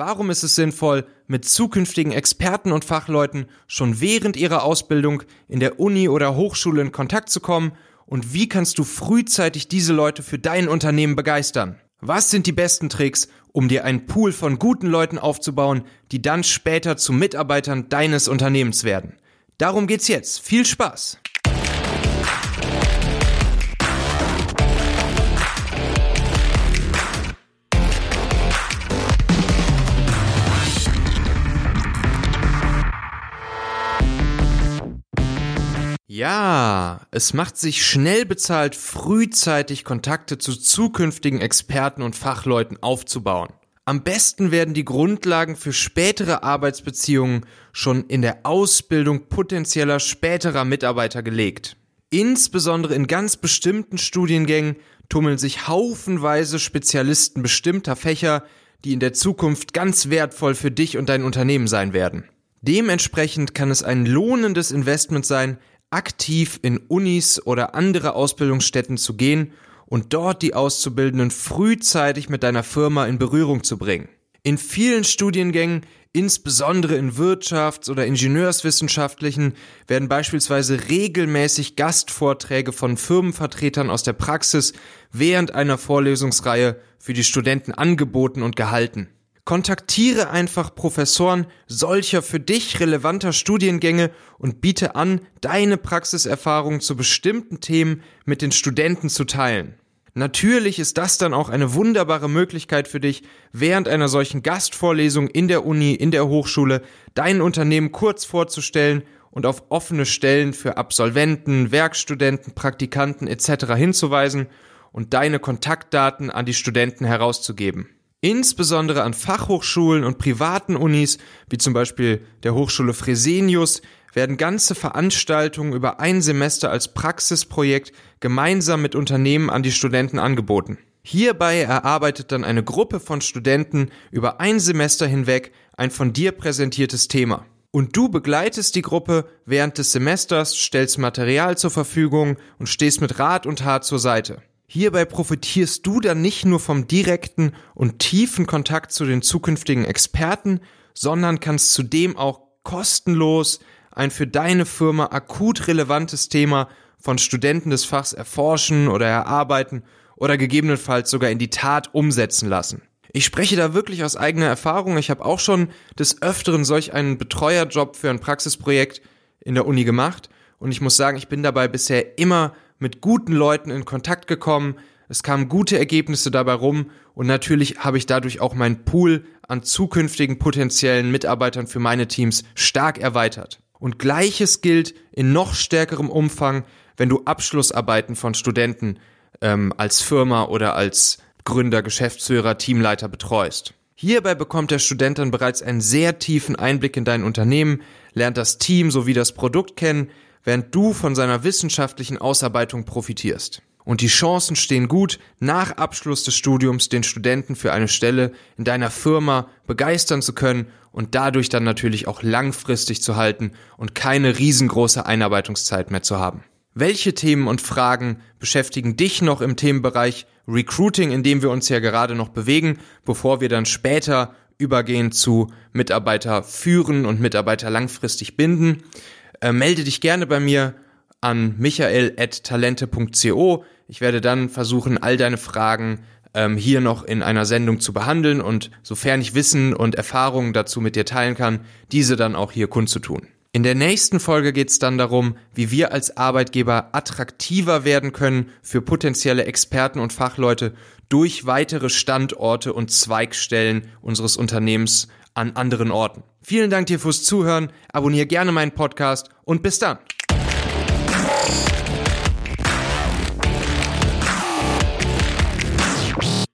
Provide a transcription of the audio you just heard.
Warum ist es sinnvoll, mit zukünftigen Experten und Fachleuten schon während ihrer Ausbildung in der Uni oder Hochschule in Kontakt zu kommen? Und wie kannst du frühzeitig diese Leute für dein Unternehmen begeistern? Was sind die besten Tricks, um dir einen Pool von guten Leuten aufzubauen, die dann später zu Mitarbeitern deines Unternehmens werden? Darum geht's jetzt. Viel Spaß! Ja, es macht sich schnell bezahlt, frühzeitig Kontakte zu zukünftigen Experten und Fachleuten aufzubauen. Am besten werden die Grundlagen für spätere Arbeitsbeziehungen schon in der Ausbildung potenzieller späterer Mitarbeiter gelegt. Insbesondere in ganz bestimmten Studiengängen tummeln sich haufenweise Spezialisten bestimmter Fächer, die in der Zukunft ganz wertvoll für dich und dein Unternehmen sein werden. Dementsprechend kann es ein lohnendes Investment sein, aktiv in Unis oder andere Ausbildungsstätten zu gehen und dort die Auszubildenden frühzeitig mit deiner Firma in Berührung zu bringen. In vielen Studiengängen, insbesondere in Wirtschafts- oder Ingenieurswissenschaftlichen, werden beispielsweise regelmäßig Gastvorträge von Firmenvertretern aus der Praxis während einer Vorlesungsreihe für die Studenten angeboten und gehalten. Kontaktiere einfach Professoren solcher für dich relevanter Studiengänge und biete an, deine Praxiserfahrung zu bestimmten Themen mit den Studenten zu teilen. Natürlich ist das dann auch eine wunderbare Möglichkeit für dich, während einer solchen Gastvorlesung in der Uni, in der Hochschule, dein Unternehmen kurz vorzustellen und auf offene Stellen für Absolventen, Werkstudenten, Praktikanten etc. hinzuweisen und deine Kontaktdaten an die Studenten herauszugeben. Insbesondere an Fachhochschulen und privaten Unis, wie zum Beispiel der Hochschule Fresenius, werden ganze Veranstaltungen über ein Semester als Praxisprojekt gemeinsam mit Unternehmen an die Studenten angeboten. Hierbei erarbeitet dann eine Gruppe von Studenten über ein Semester hinweg ein von dir präsentiertes Thema. Und du begleitest die Gruppe während des Semesters, stellst Material zur Verfügung und stehst mit Rat und Tat zur Seite. Hierbei profitierst du dann nicht nur vom direkten und tiefen Kontakt zu den zukünftigen Experten, sondern kannst zudem auch kostenlos ein für deine Firma akut relevantes Thema von Studenten des Fachs erforschen oder erarbeiten oder gegebenenfalls sogar in die Tat umsetzen lassen. Ich spreche da wirklich aus eigener Erfahrung. Ich habe auch schon des Öfteren solch einen Betreuerjob für ein Praxisprojekt in der Uni gemacht und ich muss sagen, ich bin dabei bisher immer mit guten Leuten in Kontakt gekommen, es kamen gute Ergebnisse dabei rum und natürlich habe ich dadurch auch meinen Pool an zukünftigen potenziellen Mitarbeitern für meine Teams stark erweitert. Und gleiches gilt in noch stärkerem Umfang, wenn du Abschlussarbeiten von Studenten ähm, als Firma oder als Gründer, Geschäftsführer, Teamleiter betreust. Hierbei bekommt der Student dann bereits einen sehr tiefen Einblick in dein Unternehmen, lernt das Team sowie das Produkt kennen, während du von seiner wissenschaftlichen Ausarbeitung profitierst. Und die Chancen stehen gut, nach Abschluss des Studiums den Studenten für eine Stelle in deiner Firma begeistern zu können und dadurch dann natürlich auch langfristig zu halten und keine riesengroße Einarbeitungszeit mehr zu haben. Welche Themen und Fragen beschäftigen dich noch im Themenbereich Recruiting, in dem wir uns ja gerade noch bewegen, bevor wir dann später übergehen zu Mitarbeiter führen und Mitarbeiter langfristig binden? Äh, melde dich gerne bei mir an michael.talente.co. Ich werde dann versuchen, all deine Fragen ähm, hier noch in einer Sendung zu behandeln und sofern ich Wissen und Erfahrungen dazu mit dir teilen kann, diese dann auch hier kundzutun. In der nächsten Folge geht es dann darum, wie wir als Arbeitgeber attraktiver werden können für potenzielle Experten und Fachleute durch weitere Standorte und Zweigstellen unseres Unternehmens an anderen Orten. Vielen Dank dir fürs Zuhören, abonniere gerne meinen Podcast und bis dann.